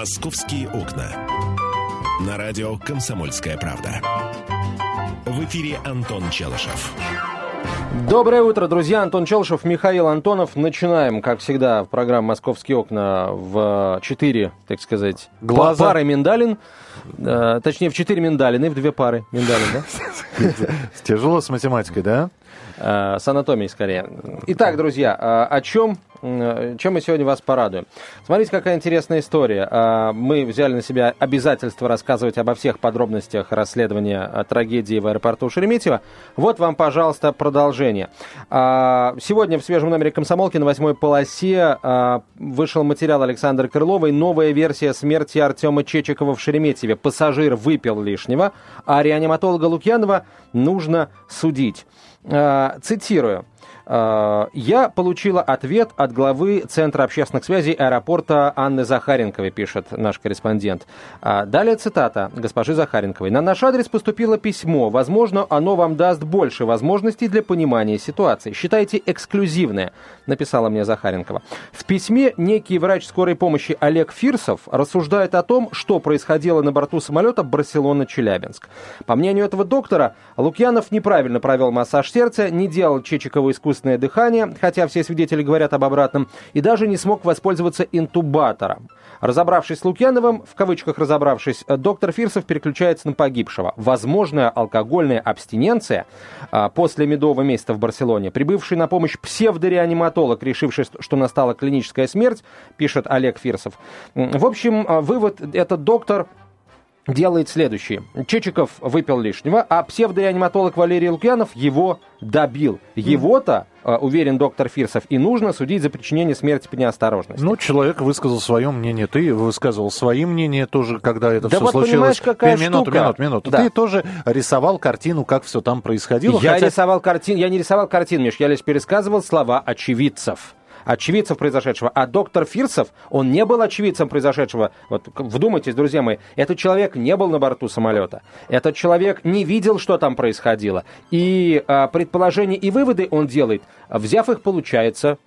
«Московские окна». На радио «Комсомольская правда». В эфире Антон Челышев. Доброе утро, друзья. Антон Челшев, Михаил Антонов. Начинаем, как всегда, программу «Московские окна» в четыре, так сказать, Глаза. пары миндалин. Э, точнее, в четыре миндалины, в две пары миндалин, да? Тяжело с математикой, да? Э, С анатомией, скорее. Итак, друзья, э, о чем, чем мы сегодня вас порадуем? Смотрите, какая интересная история. Э, Мы взяли на себя обязательство рассказывать обо всех подробностях расследования э, трагедии в аэропорту Шереметьево. Вот вам, пожалуйста, продолжение. Э, Сегодня в свежем номере «Комсомолки» на восьмой полосе э, вышел материал Александра Крыловой. Новая версия смерти Артема Чечикова в Шереметьеве. Пассажир выпил лишнего, а реаниматолога Лукьянова нужно судить. Э, Цитирую. Э, Я получила ответ от главы Центра общественных связей аэропорта Анны Захаренковой, пишет наш корреспондент. А, Далее цитата госпожи Захаренковой. На наш адрес поступило письмо. Возможно, оно вам даст больше возможностей для понимания ситуации. Считайте эксклюзивное, написала мне Захаренкова. В письме некий врач скорой помощи Олег Фирсов рассуждает о том, что происходило на борту самолета Барселона-Челябинск. По мнению этого доктора, Лукьянов неправильно провел массаж сердца, не делал Чечикову искусственное дыхание, хотя все свидетели говорят об обратном, и даже не смог воспользоваться интубатором. Разобравшись с Лукьяновым, в кавычках разобравшись, доктор Фирсов переключается на погибшего. Возможная алкогольная абстиненция а, после медового месяца в Барселоне. Прибывший на помощь псевдореаниматолог, решивший, что настала клиническая смерть, пишет Олег Фирсов. В общем, а, вывод этот доктор делает следующее. Чечиков выпил лишнего, а псевдореаниматолог Валерий Лукьянов его добил. Его-то, э, уверен доктор Фирсов, и нужно судить за причинение смерти по неосторожности. Ну, человек высказал свое мнение, ты высказывал свои мнения тоже, когда это Да все вот случилось. понимаешь, какая минуту, штука. минуту, минуту. Да. Ты тоже рисовал картину, как все там происходило. я хотя- рисовал картин, я не рисовал картин, Миш, я лишь пересказывал слова очевидцев. Очевидцев произошедшего. А доктор Фирсов, он не был очевидцем произошедшего. Вот вдумайтесь, друзья мои, этот человек не был на борту самолета. Этот человек не видел, что там происходило. И а, предположения и выводы он делает, взяв их, получается,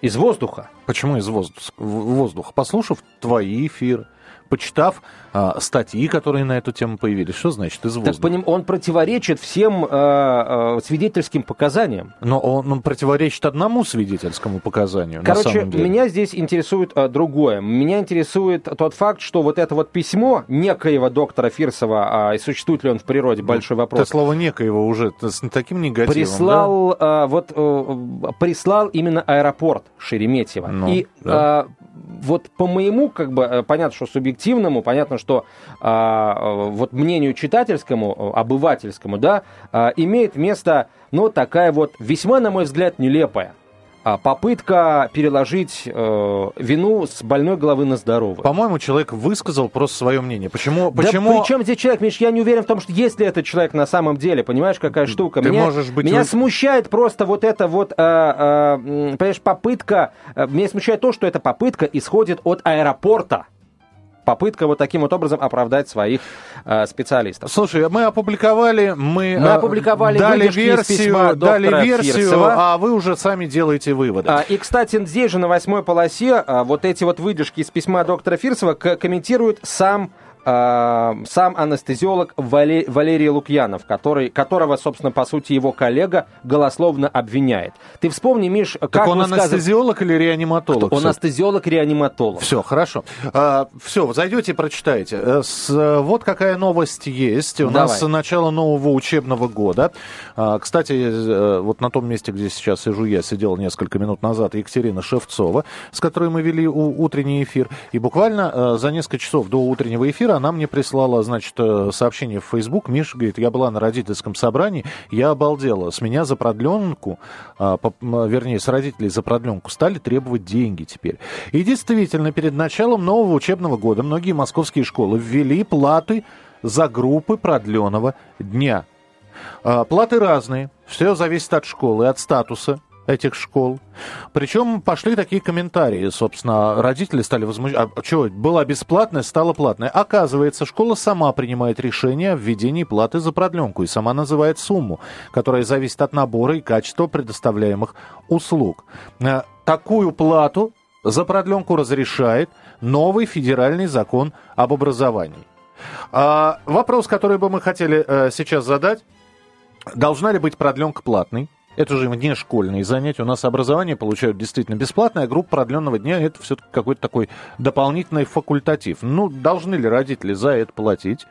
из воздуха. Почему из воздуха? Послушав твои эфиры, почитав а, статьи, которые на эту тему появились. Что значит из Так воздуха? поним- он противоречит всем э, э, свидетельским показаниям. Но он, он противоречит одному свидетельскому показанию. Короче, меня здесь интересует э, другое. Меня интересует тот факт, что вот это вот письмо некоего доктора Фирсова, а и существует ли он в природе, большой Ты вопрос, слово некоего уже с таким негативом. да? прислал, э, вот, э, прислал именно аэропорт Шереметьево. Ну, и да. э, вот по моему, как бы, э, понятно, что субъективному, понятно, что э, э, вот мнению читательскому, э, обывательскому, да, э, имеет место, ну, такая вот весьма, на мой взгляд, нелепая а, попытка переложить э, вину с больной головы на здоровую. По-моему, человек высказал просто свое мнение. Почему? Да почему... при чем здесь человек, Миш, я не уверен в том, что есть ли этот человек на самом деле, понимаешь, какая штука. Ты меня, можешь быть меня смущает просто вот эта вот, э, э, понимаешь, попытка, э, меня смущает то, что эта попытка исходит от аэропорта. Попытка вот таким вот образом оправдать своих э, специалистов. Слушай, мы опубликовали, мы, Мы э, опубликовали дали версию, дали версию, Фирсова. а вы уже сами делаете выводы. А, И, кстати, здесь же на восьмой полосе а, вот эти вот выдержки из письма доктора Фирсова комментирует сам сам анестезиолог Вале- Валерий Лукьянов, который, которого, собственно, по сути, его коллега голословно обвиняет. Ты вспомни, Миш, как так он высказыв- анестезиолог или реаниматолог? Он Всё. анестезиолог-реаниматолог. Все, хорошо. все, вы зайдете и прочитаете. Э, с- вот какая новость есть. У Давай. нас начало нового учебного года. А, кстати, э, вот на том месте, где сейчас сижу я, сидел несколько минут назад Екатерина Шевцова, с которой мы вели утренний эфир. И буквально э, за несколько часов до утреннего эфира она мне прислала, значит, э, сообщение в Facebook. Миша говорит, я была на родительском собрании, я обалдела. С меня за продленку, а, вернее, с родителей за продленку стали требовать деньги теперь. И действительно, перед началом нового учебного года многие московские школы ввели платы за группы продленного дня. А, Платы разные, все зависит от школы, от статуса этих школ. Причем пошли такие комментарии, собственно, родители стали возмущаться. А что, было бесплатное, стало платное. Оказывается, школа сама принимает решение о введении платы за продленку и сама называет сумму, которая зависит от набора и качества предоставляемых услуг. Э, Такую плату за продленку разрешает новый федеральный закон об образовании. А, вопрос, который бы мы хотели э, сейчас задать. Должна ли быть продленка платной? Это же не школьные занятия. У нас образование получают действительно бесплатное, а группа продленного дня это все-таки какой-то такой дополнительный факультатив. Ну, должны ли родители за это платить?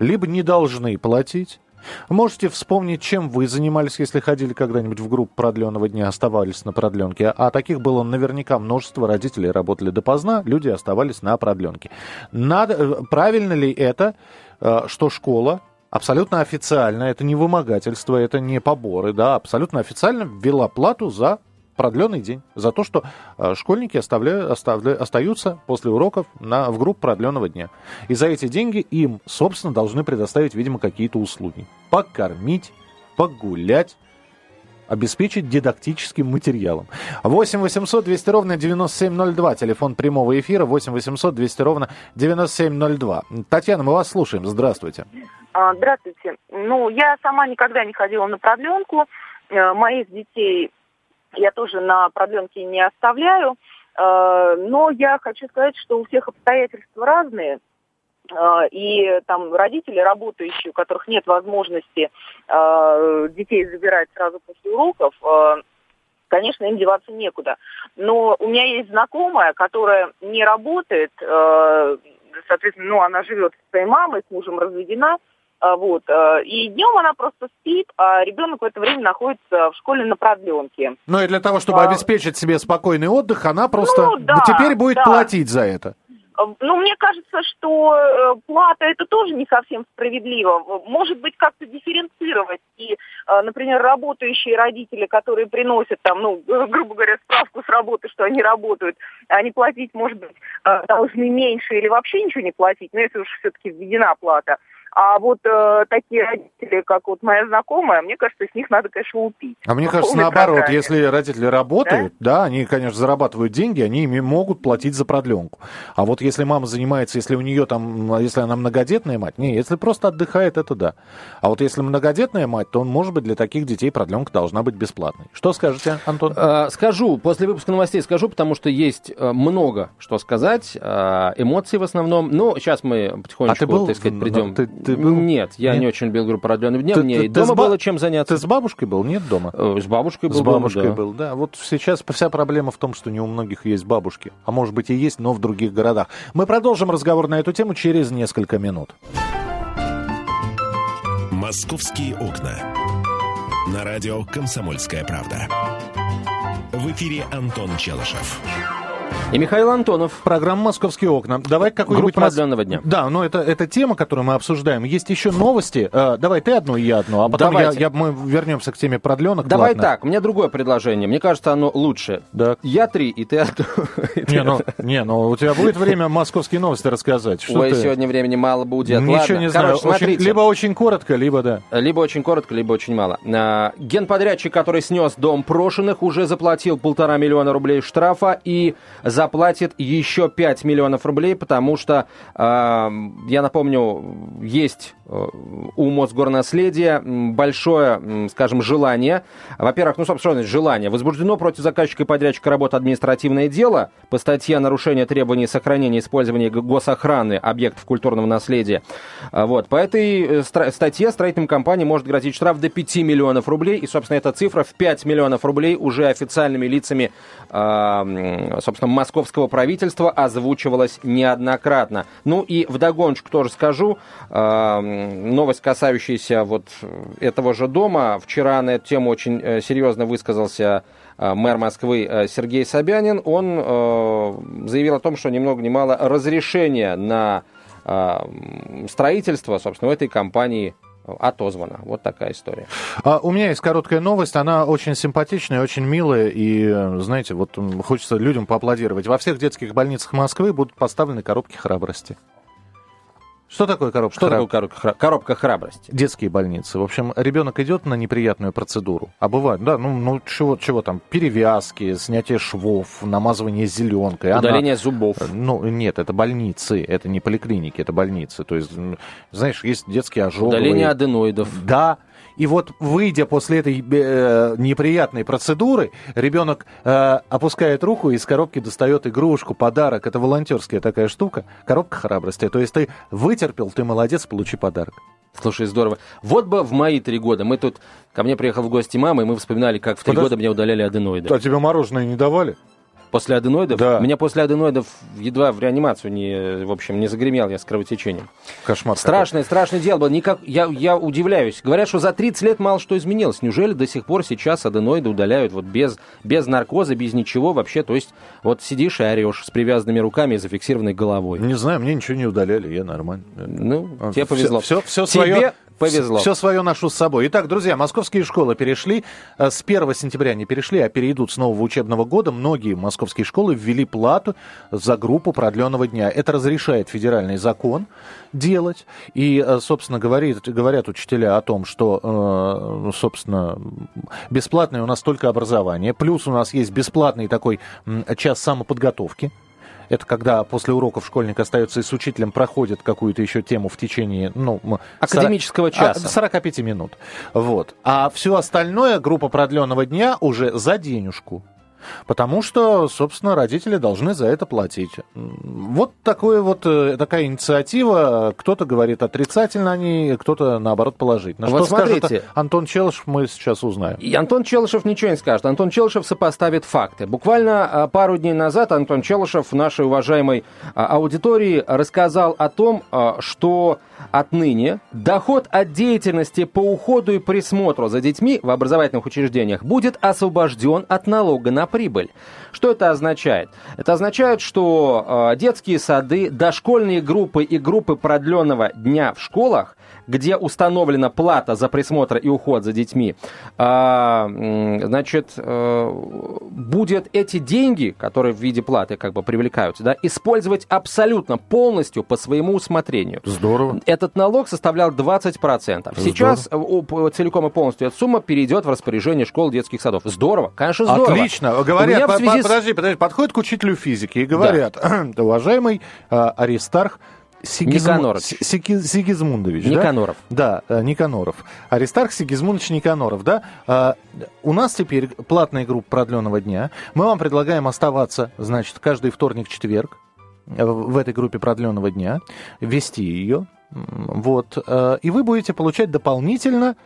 Либо не должны платить. Можете вспомнить, чем вы занимались, если ходили когда-нибудь в группу продленного дня, оставались на продленке. А таких было наверняка множество. Родители работали допоздна, люди оставались на продленке. Надо, э, правильно ли это, э, что школа абсолютно официально, это не вымогательство, это не поборы, да, абсолютно официально ввела плату за продленный день, за то, что э, школьники оставляют, оставляют, остаются после уроков на, в группу продленного дня. И за эти деньги им, собственно, должны предоставить, видимо, какие-то услуги. Покормить, погулять, обеспечить дидактическим материалом. 8 800 200 ровно 9702, телефон прямого эфира 8 800 200 ровно 9702. Татьяна, мы вас слушаем, здравствуйте. А, здравствуйте. Ну, я сама никогда не ходила на продленку. Э, моих детей я тоже на продленке не оставляю. Э, но я хочу сказать, что у всех обстоятельства разные. Э, и там родители работающие, у которых нет возможности детей забирать сразу после уроков, конечно, им деваться некуда. Но у меня есть знакомая, которая не работает, соответственно, ну, она живет с своей мамой, с мужем разведена, вот. Э, и днем она просто спит, а ребенок в это время находится в школе на продленке. Ну и для того, чтобы а... обеспечить себе спокойный отдых, она просто ну, да, теперь будет да. платить за это. Э, ну, мне кажется, что э, плата это тоже не совсем справедливо. Может быть, как-то дифференцировать. И, например, работающие родители, которые приносят там, ну, грубо говоря, справку с работы, что они работают, они платить, может быть, должны меньше или вообще ничего не платить, но если уж все-таки введена плата. А вот э, такие родители, как вот моя знакомая, мне кажется, с них надо, конечно, лупить. А мне кажется, наоборот, программе. если родители работают, да? да, они, конечно, зарабатывают деньги, они ими могут платить за продленку. А вот если мама занимается, если у нее там, если она многодетная мать, не, если просто отдыхает, это да. А вот если многодетная мать, то, может быть, для таких детей продленка должна быть бесплатной. Что скажете, Антон? Э, скажу, после выпуска новостей скажу, потому что есть э, много что сказать, э, эмоции в основном. Но сейчас мы потихонечку, а ты был, так сказать, придем. Ты, ты был? Нет, я нет? не очень любил группу продленным днем. Ты, Мне ты, и дома ты было чем заняться. Ты с бабушкой был? Нет дома? Э, с бабушкой был С бабушкой дома, да. был, да. Вот сейчас вся проблема в том, что не у многих есть бабушки. А может быть и есть, но в других городах. Мы продолжим разговор на эту тему через несколько минут. «Московские окна». На радио «Комсомольская правда». В эфире Антон Челышев. И Михаил Антонов. Программа «Московские окна». Давай какой-нибудь... Группа продленного дня. Да, но это, это тема, которую мы обсуждаем. Есть еще новости. Э, давай ты одну, и я одну, а потом я, я, мы вернемся к теме продленок. Давай платно. так, у меня другое предложение. Мне кажется, оно лучше. Да. Я три, и ты одну. Не, ну, не, ну у тебя будет время московские новости рассказать. Что Ой, ты? сегодня времени мало будет. Ничего Ладно. не знаю. Короче, очень, либо очень коротко, либо да. Либо очень коротко, либо очень мало. А, генподрядчик, который снес дом прошенных, уже заплатил полтора миллиона рублей штрафа и заплатит еще 5 миллионов рублей, потому что, э, я напомню, есть э, у Мосгорнаследия большое, скажем, желание. Во-первых, ну, собственно, желание. Возбуждено против заказчика и подрядчика работы административное дело по статье нарушения требований сохранения и использования госохраны объектов культурного наследия. А, вот. По этой э, статье строительным компаниям может грозить штраф до 5 миллионов рублей. И, собственно, эта цифра в 5 миллионов рублей уже официальными лицами, э, собственно, московского правительства озвучивалась неоднократно. Ну и вдогоночку тоже скажу, э, новость, касающаяся вот этого же дома. Вчера на эту тему очень э, серьезно высказался э, мэр Москвы Сергей Собянин. Он заявил о том, что ни много ни мало разрешения на строительство, собственно, у этой компании отозвана. Вот такая история. А, у меня есть короткая новость. Она очень симпатичная, очень милая. И, знаете, вот хочется людям поаплодировать. Во всех детских больницах Москвы будут поставлены коробки храбрости. Что такое коробка? Что храб... такое коробка, коробка храбрости? Детские больницы. В общем, ребенок идет на неприятную процедуру. А бывает, да, ну, ну чего, чего там, перевязки, снятие швов, намазывание зеленкой. Удаление Она... зубов. Ну, нет, это больницы, это не поликлиники, это больницы. То есть, знаешь, есть детские ожоговые. Удаление аденоидов. Да, И вот выйдя после этой э, неприятной процедуры, ребенок э, опускает руку и из коробки достает игрушку, подарок. Это волонтерская такая штука, коробка храбрости. То есть ты вытерпел, ты молодец, получи подарок. Слушай, здорово. Вот бы в мои три года мы тут... Ко мне приехал в гости мама, и мы вспоминали, как в три года меня удаляли аденоиды. А тебе мороженое не давали? После аденоидов? Да. Меня после аденоидов едва в реанимацию не, в общем, не загремел я с кровотечением. Кошмар. Страшное, какой. страшное дело было. Никак, я, я удивляюсь. Говорят, что за 30 лет мало что изменилось. Неужели до сих пор сейчас аденоиды удаляют вот без, без наркоза, без ничего вообще? То есть вот сидишь и орешь с привязанными руками и зафиксированной головой. Не знаю, мне ничего не удаляли, я нормально. Ну, тебе повезло. Все, все, все Тебе свое повезло. Все свое ношу с собой. Итак, друзья, московские школы перешли. э, С 1 сентября не перешли, а перейдут с нового учебного года. Многие московские школы ввели плату за группу продленного дня. Это разрешает федеральный закон делать. И, э, собственно, говорит, говорят учителя о том, что, э, собственно, бесплатное у нас только образование. Плюс у нас есть бесплатный такой час самоподготовки. Это когда после уроков школьник остается и с учителем проходит какую-то еще тему в течение, ну... Академического 40 часа. а, 45 минут. Вот. А все остальное, группа продленного дня, уже за денежку. Потому что, собственно, родители должны за это платить. Вот такое вот, э, такая инициатива. Кто-то говорит отрицательно о ней, кто-то, наоборот, положительно. Вот Что скажет смотрите. Антон Челышев, мы сейчас узнаем. И Антон Челышев ничего не скажет. Антон Челышев сопоставит факты. Буквально а, пару дней назад Антон Челышев нашей уважаемой а, аудитории рассказал о том, а, что отныне доход от деятельности по уходу и присмотру за детьми в образовательных учреждениях будет освобожден от налога на прибыль. Что это означает? Это означает, что а, детские сады, дошкольные группы и группы продленного дня в школах где установлена плата за присмотр и уход за детьми, а, значит, э, будет эти деньги, которые в виде платы как бы привлекаются, да, использовать абсолютно полностью по своему усмотрению. Здорово. Этот налог составлял 20%. Сейчас э, целиком и полностью эта сумма перейдет в распоряжение школ детских садов. Здорово, конечно, здорово. Отлично. Говорят, по- связи с- подожди, подожди, подходят к учителю физики и говорят, уважаемый а, Аристарх Сигизму- Никанорович. Си- Сиги- Сигизмундович, да? Никаноров. Да, э, Никаноров. Аристарх Сигизмундович Никаноров, да? А, У нас теперь платная группа продленного дня. Мы вам предлагаем оставаться, значит, каждый вторник-четверг э, в этой группе продленного дня, вести ее. Вот. э, И вы будете получать дополнительно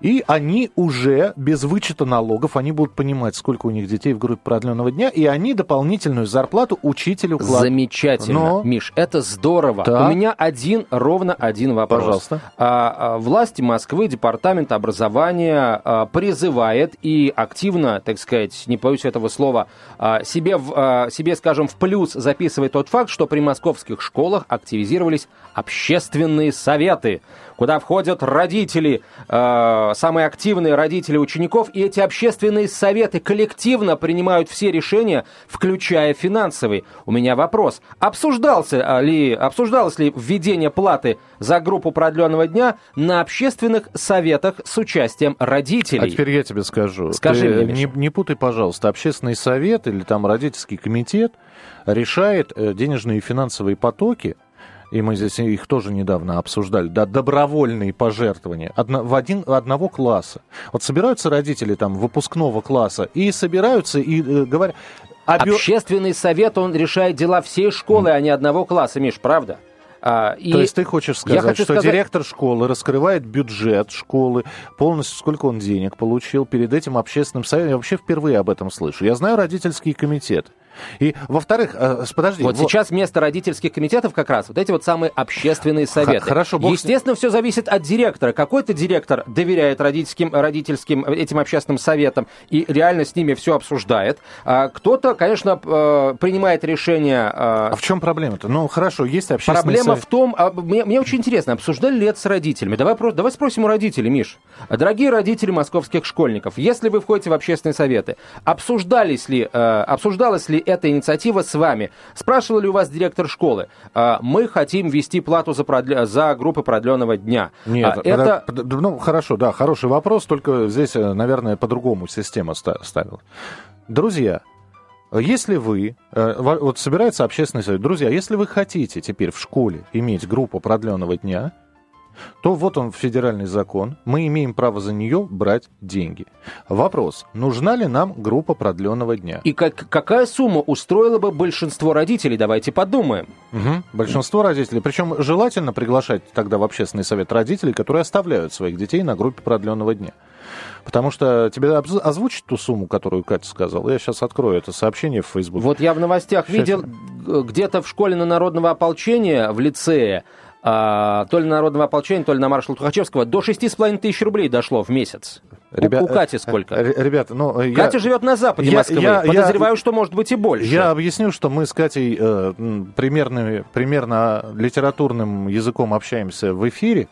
и они уже без вычета налогов, они будут понимать, сколько у них детей в группе продленного дня, и они дополнительную зарплату учителю кладут. Замечательно, Но- Миш, это здорово. Так. У меня один, ровно один вопрос. Пожалуйста. А, а, власти Москвы, Департамент образования а, призывает и активно, так сказать, не боюсь этого слова, а, себе, в- а, себе, скажем, в плюс записывает тот факт, что при московских школах активизировались общественные советы, куда входят родители, э, самые активные родители учеников, и эти общественные советы коллективно принимают все решения, включая финансовые. У меня вопрос. Обсуждался а, ли, обсуждалось ли введение платы за группу продленного дня на общественных советах с участием родителей? А теперь я тебе скажу. Скажи Ты мне, Миша. не, не путай, пожалуйста, общественный совет или там родительский комитет решает э, денежные и финансовые потоки, и мы здесь их тоже недавно обсуждали, да, добровольные пожертвования одно- в один, одного класса. Вот собираются родители там выпускного класса и собираются и э, говорят... обё- Общественный совет, он решает дела всей школы, а не одного класса, Миш, правда? А, и То есть ты хочешь сказать, хочу что сказать- директор школы раскрывает бюджет школы, полностью сколько он денег получил перед этим общественным советом? Я вообще впервые об этом слышу. Я знаю родительский комитет. И, во-вторых, э, подожди. Вот во- сейчас вместо родительских комитетов как раз вот эти вот самые общественные советы. хорошо, бог. Естественно, все зависит от директора. Какой-то директор доверяет родительским, родительским э, этим общественным советам и реально с ними все обсуждает. А кто-то, конечно, э, принимает решение... э, А в чем проблема-то? Ну, хорошо, есть общественный Проблема совет. в том, а, мне, мне очень интересно, обсуждали ли это с родителями? Давай, про- давай спросим у родителей, Миш. Дорогие родители московских школьников, если вы входите в общественные советы, обсуждались ли, обсуждалась ли эта инициатива с вами? Спрашивал ли у вас директор школы? Э, мы хотим ввести плату за, продле- за группы продленного дня. Нет, А, это... под- под- ну хорошо, да, хороший вопрос, только здесь, э, наверное, по-другому система ста- ставила. Друзья, если вы, э, во- вот собирается общественный совет, друзья, если вы хотите теперь в школе иметь группу продленного дня, то вот он федеральный закон, мы имеем право за нее брать деньги. Вопрос, нужна ли нам группа продленного дня? И как, какая сумма устроила бы большинство родителей? Давайте подумаем. Угу. Большинство родителей. Причем желательно приглашать тогда в общественный совет родителей, которые оставляют своих детей на группе продленного дня. Потому что тебе озвучить ту сумму, которую Катя сказала. Я сейчас открою это сообщение в Facebook. Вот я в новостях сейчас... видел где-то в школе на народного ополчения в лицее а, то ли на народного ополчения, то ли на маршала Тухачевского, до 6,5 тысяч рублей дошло в месяц. Ребят, у, у Кати сколько? Ребята, ну... Катя я, живет на западе я, Москвы. Я, Подозреваю, я, что может быть и больше. Я объясню, что мы с Катей э, примерно, примерно литературным языком общаемся в эфире,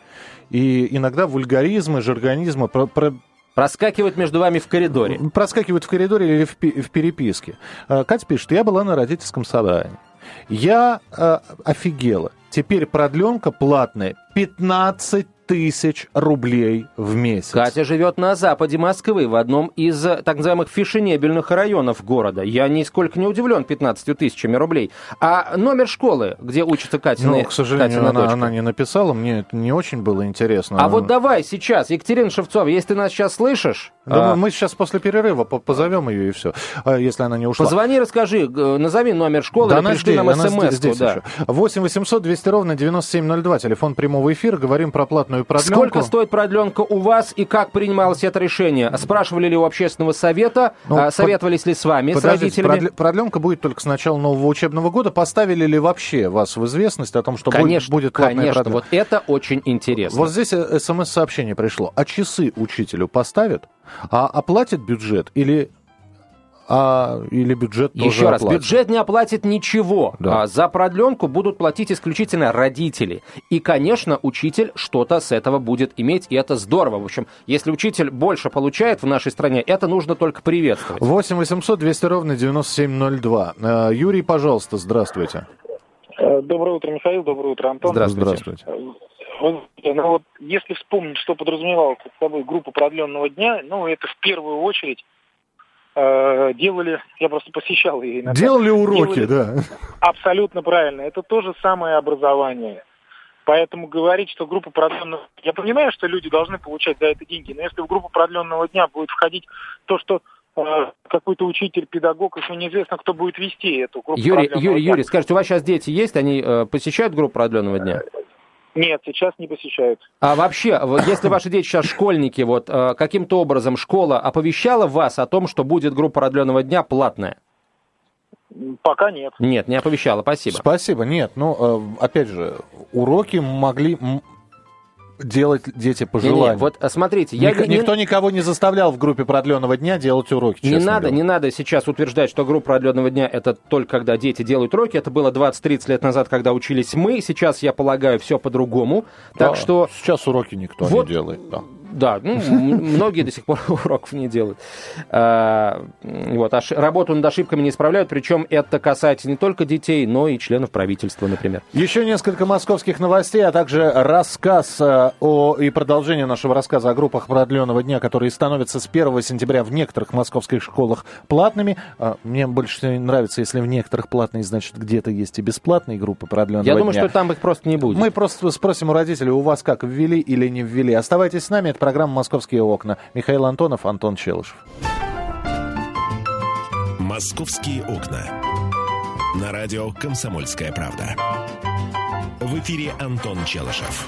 и иногда вульгаризмы, жаргонизмы про, про, Проскакивают между вами в коридоре. Проскакивают в коридоре или в, в переписке. Э, Катя пишет, я была на родительском собрании. Я э, офигела. Теперь продленка платная 15 тысяч рублей в месяц. Катя живет на западе Москвы, в одном из так называемых фешенебельных районов города. Я нисколько не удивлен 15 тысячами рублей. А номер школы, где учится Катя Ну, к сожалению, она, она не написала, мне это не очень было интересно. А вот давай сейчас, Екатерина Шевцова, если ты нас сейчас слышишь... Думаю, а... мы сейчас после перерыва позовем ее и все, а если она не ушла. Позвони, расскажи, назови номер школы, да, она здесь, нам смс да. 8 800 200 ровно 9702, телефон прямого эфира, говорим про платную продленку. Сколько стоит продленка у вас и как принималось это решение? Спрашивали ли у общественного совета? Ну, а, советовались ли с вами, с родителями? Продленка будет только с начала нового учебного года. Поставили ли вообще вас в известность о том, что конечно, будет, будет платная конечно, продленка? вот это очень интересно. Вот здесь э, смс-сообщение пришло. А часы учителю поставят? А оплатит бюджет или а, или бюджет Еще тоже раз, оплатит. бюджет не оплатит ничего. Да. А, за продленку будут платить исключительно родители. И, конечно, учитель что-то с этого будет иметь, и это здорово. В общем, если учитель больше получает в нашей стране, это нужно только приветствовать. 8 800 200 ровно 9702. Э, Юрий, пожалуйста, здравствуйте. Э, доброе утро, Михаил. Доброе утро, Антон. Здравствуйте. здравствуйте. Э, ну вот, если вспомнить, что подразумевала под собой группа продленного дня, ну, это в первую очередь делали, я просто посещал ее иногда. Делали уроки, делали, да. Абсолютно правильно. Это то же самое образование. Поэтому говорить, что группа продленного... Я понимаю, что люди должны получать за это деньги, но если в группу продленного дня будет входить то, что э, какой-то учитель, педагог, еще неизвестно, кто будет вести эту группу Юрий, Юрий, дня. Юрий, скажите, у вас сейчас дети есть? Они э, посещают группу продленного дня? Нет, сейчас не посещают. А вообще, если ваши дети сейчас школьники, вот э, каким-то образом школа оповещала вас о том, что будет группа продленного дня платная? Пока нет. Нет, не оповещала, спасибо. Спасибо, нет. Ну, э, опять же, уроки могли, делать дети по желанию. Не, не, вот смотрите, я Ник- не... никто никого не заставлял в группе продленного дня делать уроки. Не надо, говоря. не надо сейчас утверждать, что группа продленного дня это только когда дети делают уроки. Это было 20-30 лет назад, когда учились мы. Сейчас я полагаю все по-другому. Да, так что сейчас уроки никто вот, не делает. Да. Да, ну, многие до сих пор уроков не делают. А, вот, ошиб... работу над ошибками не исправляют, причем это касается не только детей, но и членов правительства, например. Еще несколько московских новостей, а также рассказ э, о... и продолжение нашего рассказа о группах продленного дня, которые становятся с 1 сентября в некоторых московских школах платными. А, мне больше нравится, если в некоторых платные, значит, где-то есть и бесплатные группы продленного Я дня. Я думаю, что там их просто не будет. Мы просто спросим у родителей, у вас как, ввели или не ввели. Оставайтесь с нами, это программа «Московские окна». Михаил Антонов, Антон Челышев. «Московские окна». На радио «Комсомольская правда». В эфире Антон Челышев.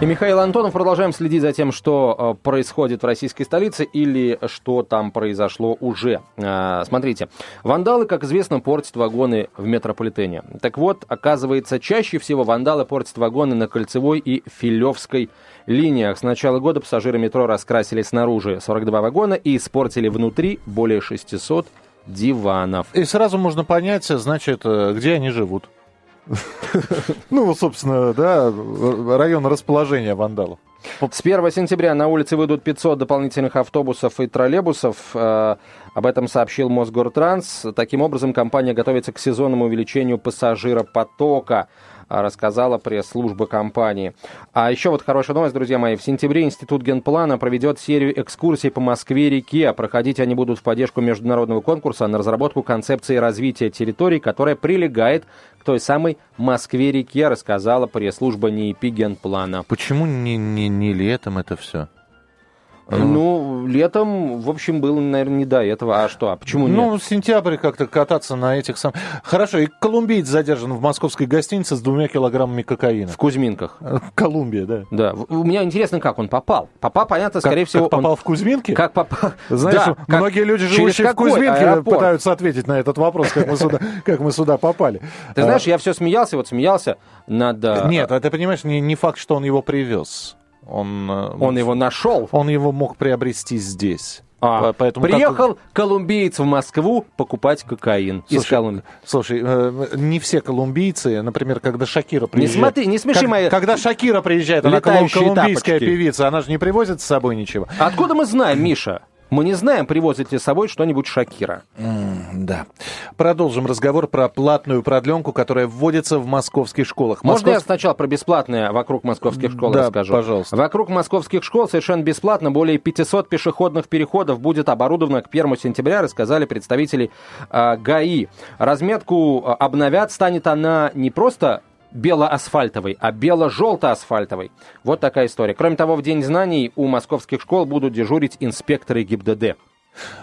И Михаил Антонов. Продолжаем следить за тем, что э, происходит в российской столице или что там произошло уже. Э, смотрите, вандалы, как известно, портят вагоны в метрополитене. Так вот, оказывается, чаще всего вандалы портят вагоны на Кольцевой и Филевской линиях. С начала года пассажиры метро раскрасили снаружи 42 вагона и испортили внутри более 600 диванов. И сразу можно понять, значит, э, где они живут. Ну, собственно, да, район расположения вандалов. С 1 сентября на улице выйдут 500 дополнительных автобусов и троллейбусов. Э, об этом сообщил Мосгортранс. Таким образом, компания готовится к сезонному увеличению пассажиропотока. Рассказала пресс-служба компании. А еще вот хорошая новость, друзья мои. В сентябре Институт генплана проведет серию экскурсий по Москве-реке. Проходить они будут в поддержку международного конкурса на разработку концепции развития территорий, которая прилегает к той самой Москве-реке, рассказала пресс-служба НИИП генплана. Почему не, не, не летом это все? Ну, летом, в общем, было, наверное, не до этого. А что? А почему нет? Ну, в сентябре как-то кататься на этих самых... Хорошо, и колумбиец задержан в московской гостинице с двумя килограммами кокаина. В Кузьминках. Колумбия, да. Да. У меня интересно, как он попал. Попал, понятно, Как- скорее всего, как попал он... в Кузьминки? Как попал? Знаешь, Да, как- многие люди, живущие в Кузьминке, аэропорт? пытаются ответить на этот вопрос, как мы сюда, как мы сюда попали. Ты знаешь, я все смеялся, вот смеялся над... А, э, Нет, а ты понимаешь, не, не факт, что он его привез. Он, э, Он его нашел. он его мог приобрести здесь. А, По- поэтому как- приехал колумбиец в Москву покупать кокаин из Слушай, Колумбии. Слушай, э, не все колумбийцы, например, когда Шакира приезжает... смотри, не смеши Как- мои Когда Шакира приезжает, она колумбийская тапочки. певица, она же не привозит с собой ничего. Откуда мы знаем, Миша? Мы не знаем, привозит ли с собой что-нибудь Шакира. Да. Продолжим разговор про платную продленку, которая вводится в московских школах. Можно я Москов- сначала про бесплатное вокруг московских школ Да, расскажу? пожалуйста. Вокруг московских школ совершенно бесплатно более 500 пешеходных переходов будет оборудовано к 1 сентября, рассказали представители а, ГАИ. Разметку а, обновят, станет она не просто белоасфальтовой, а бело-желто-асфальтовой. Вот такая история. Кроме того, в День знаний у московских школ будут дежурить инспекторы ГИБДД.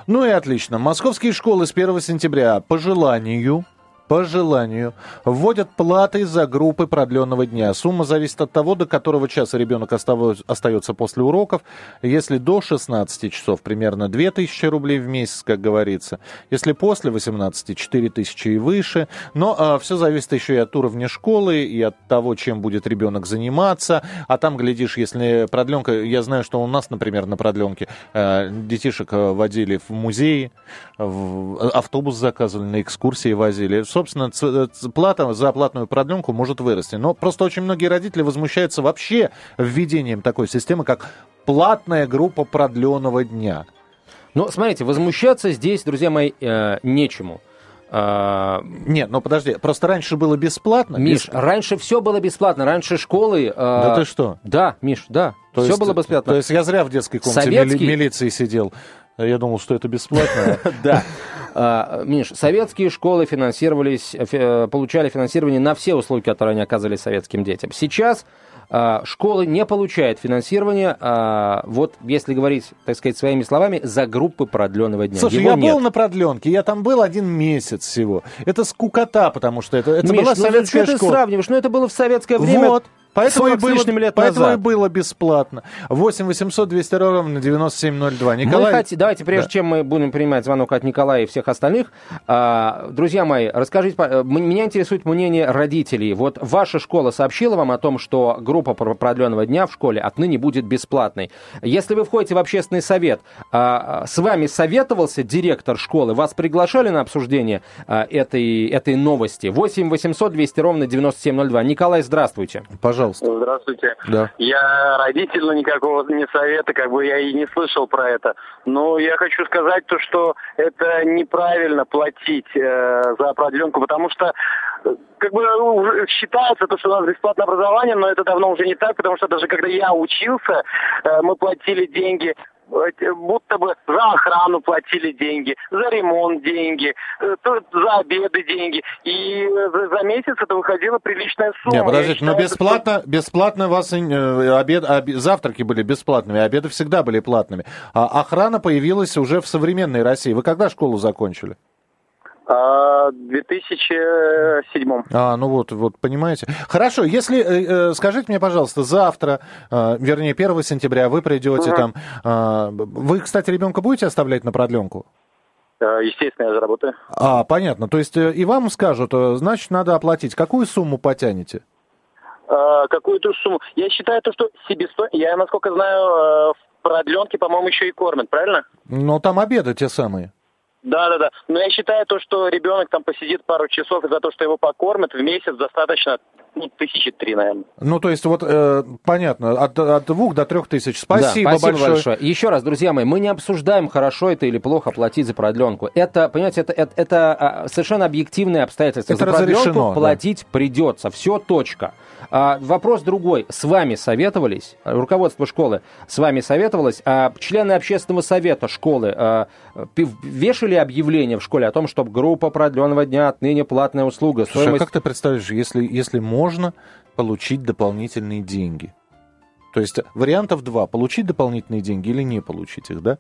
Ну и отлично. Московские школы с 1 сентября по желанию по желанию вводят платы за группы продленного дня. Сумма зависит от того, до которого часа ребенок остается после уроков. Если до 16 часов, примерно 2000 рублей в месяц, как говорится. Если после 18, 4000 и выше. Но все зависит еще и от уровня школы, и от того, чем будет ребенок заниматься. А там, глядишь, если продленка... Я знаю, что у нас, например, на продленке э, детишек э, водили в музеи, в- автобус заказывали, на экскурсии возили. Собственно, ц- плата за платную продленку может вырасти. Но просто очень многие родители возмущаются вообще введением такой системы, как платная группа продленного дня. Ну, смотрите, возмущаться здесь, друзья мои, э, нечему. А, Нет, ну подожди, просто раньше было бесплатно. Миш, Бес- раньше все было бесплатно. Раньше школы... э, Да ты что? Да, Миш, да. То все есть- было бесплатно. То есть я зря в детской комнате Советский- мили- милиции сидел. Я думал, что это бесплатно. Да. А, Миш, советские школы финансировались, э, э, получали финансирование на все услуги, которые они оказывали советским детям. Сейчас а, школы не получают финансирование, а, вот если говорить, так сказать, своими словами, за группы продленного дня. Слушай, Его я нет. был на продленке, я там был один месяц всего. Это скукота, потому что это, это Миш, была ну советская что ты школа. сравниваешь? Ну это было в советское время. Вот. Поэтому, 40 и было, лет поэтому назад. и было бесплатно. 8 800 200 ровно 9702. Николай... Мы хоти- Давайте, прежде Да. чем мы будем принимать звонок от Николая и всех остальных, а, друзья мои, расскажите, э, меня интересует мнение родителей. Вот ваша школа сообщила вам о том, что группа про- продленного дня в школе отныне будет бесплатной. Если вы входите в общественный совет, а, с вами советовался директор школы, вас приглашали на обсуждение а, этой, этой новости? 8 800 200 ровно 9702. Николай, здравствуйте. Пожалуйста. Здравствуйте. Да. Я родитель, но никакого не совета, как бы я и не слышал про это. Но я хочу сказать то, что это неправильно платить э, за продленку, потому что как бы считается то, что у нас бесплатное образование, но это давно уже не так, потому что даже когда я учился, э, мы платили деньги будто бы за охрану платили деньги, за ремонт деньги, э, за обеды деньги. И э, за, месяц это выходила приличная сумма. Не, Я подождите, но считаю, что- бесплатно, бесплатно вас э, обед, обе- завтраки были бесплатными, обеды всегда были платными. А охрана появилась уже в современной России. Вы когда школу закончили? А, В 2007. А, ну вот, вот, понимаете. Хорошо, если, э, э, скажите мне, пожалуйста, завтра, э, вернее, 1 сентября вы придете там, э, вы, кстати, ребенка будете оставлять на продленку? Естественно, я заработаю. А, понятно. То есть и вам скажут, значит, надо оплатить. Какую сумму потянете? А, Какую-то сумму. Я считаю то, что себестоимость... Я, насколько знаю, в продленке, по-моему, еще и кормят, правильно? Но там обеды те самые. Да, да, да. Но я считаю то, что ребенок там посидит пару часов, и за то, что его покормят, в месяц достаточно ну, тысячи три, наверное. Ну, то есть, вот, э, понятно, от, от двух до трех тысяч. Спасибо, да, спасибо большое. большое. Еще раз, друзья мои, мы не обсуждаем, хорошо это или плохо платить за продленку. Это, понимаете, это, это, это а, совершенно объективные обстоятельства. Это за продленку разрешено, платить да. придется. Все, точка. А, вопрос другой. С вами советовались, руководство школы с вами советовалось, а члены общественного совета школы а, вешали объявление в школе о том, что группа продленного дня отныне платная услуга. Слушай, стоимость... а как ты представляешь, если, если можно получить дополнительные деньги? То есть вариантов два. Получить дополнительные деньги или не получить их, да?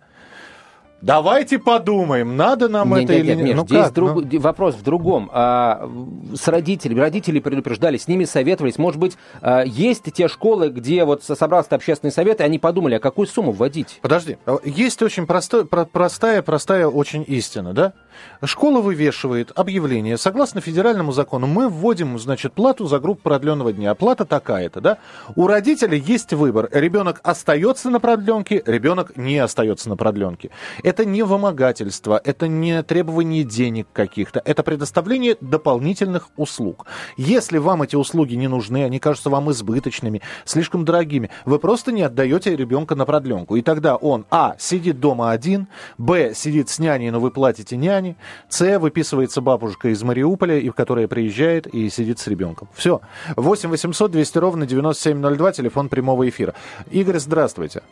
Давайте подумаем, надо нам нет, это нет, или нет. нет. нет ну здесь как? друг... ну... вопрос в другом. А, с родителями, родители предупреждали, с ними советовались. Может быть, а, есть те школы, где вот собрался общественный совет, и они подумали, а какую сумму вводить? Подожди, а есть очень простой, простая, простая очень истина, да? Школа вывешивает объявление. Согласно федеральному закону, мы вводим, значит, плату за группу продленного дня. Плата такая-то, да? У родителей есть выбор. Ребенок остается на продленке, ребенок не остается на продленке. Это не вымогательство, это не требование денег каких-то, это предоставление дополнительных услуг. Если вам эти услуги не нужны, они кажутся вам избыточными, слишком дорогими, вы просто не отдаете ребенка на продленку. И тогда он, а, сидит дома один, б, сидит с няней, но вы платите няне, с, выписывается бабушка из Мариуполя, и, которая приезжает и сидит с ребенком. Все. 8 800 200 ровно 9702, телефон прямого эфира. Игорь, здравствуйте.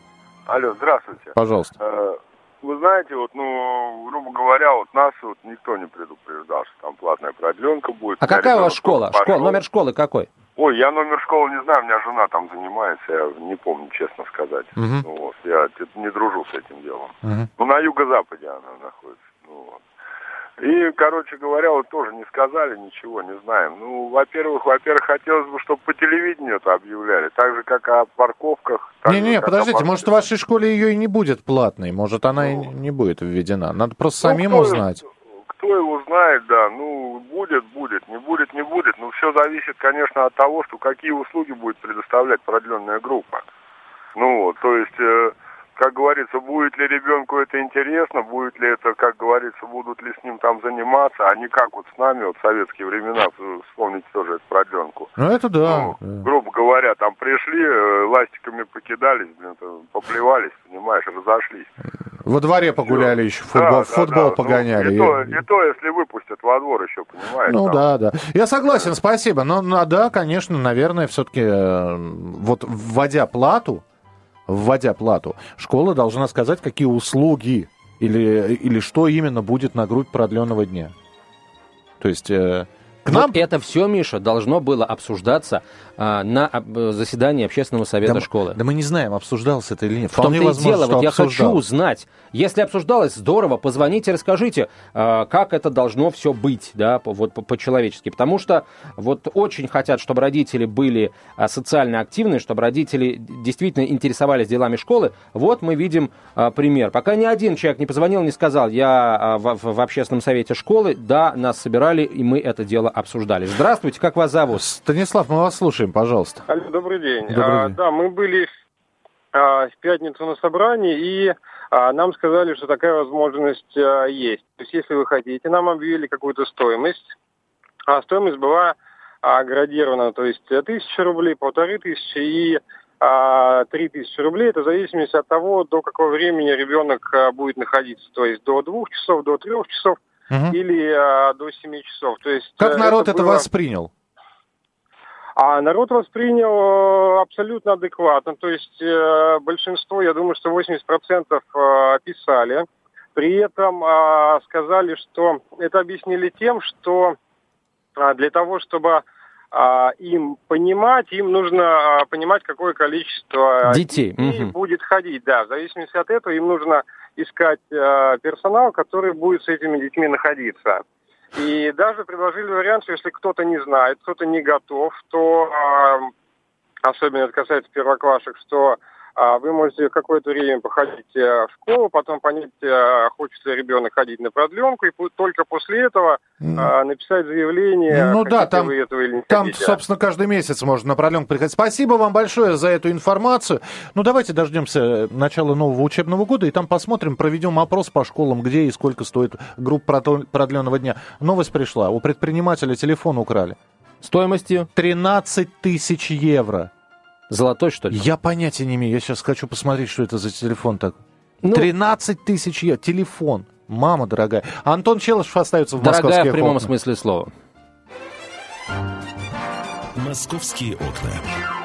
Алло, здравствуйте. Пожалуйста. Э, вы знаете, вот, ну, грубо говоря, вот нас вот никто не предупреждал, что там платная продленка будет. А какая у вас школа? Школа? Номер школы какой? Ой, я номер школы не знаю, у меня жена там занимается, я не помню, честно сказать. Угу. Ну, вот, я не дружу с этим делом. Угу. Ну, на юго-западе она находится. И, короче говоря, вот тоже не сказали ничего, не знаем. Ну, во-первых, во-первых, хотелось бы, чтобы по телевидению это объявляли, так же, как о парковках. Не-не, подождите, может, в вашей школе ее и не будет платной, может, она ну, и не будет введена. Надо просто ну, самим кто, узнать. Кто его знает, да, ну, будет, будет, не будет, не будет. Но все зависит, конечно, от того, что какие услуги будет предоставлять продленная группа. Ну, вот, то есть... Как говорится, будет ли ребенку это интересно, будет ли это, как говорится, будут ли с ним там заниматься, а не как вот с нами, вот в советские времена, вспомните тоже эту продленку. Ну, это да. Ну, да. Грубо говоря, там пришли, э, ластиками покидались, блин, поплевались, понимаешь, разошлись. Во дворе погуляли Все. еще, футбол, да, футбол да, погоняли. Ну, и, то, и то, если выпустят во двор еще, понимаешь. Ну там. да, да. Я согласен, спасибо. Но, ну, да, конечно, наверное, все-таки э, вот вводя плату, вводя плату, школа должна сказать, какие услуги или, или что именно будет на грудь продленного дня. То есть... Э, к нам... Вот это все, Миша, должно было обсуждаться а, на заседании общественного совета да, школы. Да мы не знаем, обсуждалось это или нет. В том-то и дело, вот я хочу узнать. Если обсуждалось, здорово, позвоните, расскажите, а, как это должно все быть, да, вот по-человечески. Потому что вот очень хотят, чтобы родители были а, социально активны, чтобы родители действительно интересовались делами школы. Вот мы видим а, пример. Пока ни один человек не позвонил, не сказал, я в, в общественном совете школы, да, нас собирали, и мы это дело обсуждали. Здравствуйте, как вас зовут? Станислав, мы вас слушаем, пожалуйста. Алло, добрый день. Добрый день. А, да, мы были а, в пятницу на собрании, и а, нам сказали, что такая возможность а, есть. То есть, если вы хотите, нам объявили какую-то стоимость, а стоимость была а, градирована, то есть тысяча рублей, полторы тысячи и три тысячи рублей. Это в зависимости от того, до какого времени ребенок будет находиться. То есть до двух часов, до трех часов угу. или а, до 7 часов. То есть, как народ это, это было... воспринял? А народ воспринял абсолютно адекватно. То есть э, большинство, я думаю, что 80% э, писали. При этом э, сказали, что это объяснили тем, что э, для того, чтобы э, им понимать, им нужно э, понимать, какое количество детей, детей угу. будет ходить. Да, в зависимости от этого им нужно искать э, персонал, который будет с этими детьми находиться. И даже предложили вариант, что если кто-то не знает, кто-то не готов, то, э, особенно это касается первоклашек, что вы можете какое-то время походить э, в школу, потом понять, э, хочет ли ребенок ходить на продленку, и только после этого mm. написать заявление, ну, да, там, вы этого или не Там, хотите. собственно, каждый месяц можно на продленку приходить. Спасибо вам большое за эту информацию. Ну, давайте дождемся начала нового учебного года, и там посмотрим, проведем опрос по школам, где и сколько стоит группа продленного дня. Новость пришла. У предпринимателя телефон украли. Стоимостью? 13 тысяч евро. Золотой, что ли? Я понятия не имею. Я сейчас хочу посмотреть, что это за телефон так. Ну, 13 тысяч евро. Телефон. Мама дорогая. Антон Челышев остается в дорогая московских в прямом окнах. смысле слова. «Московские окна».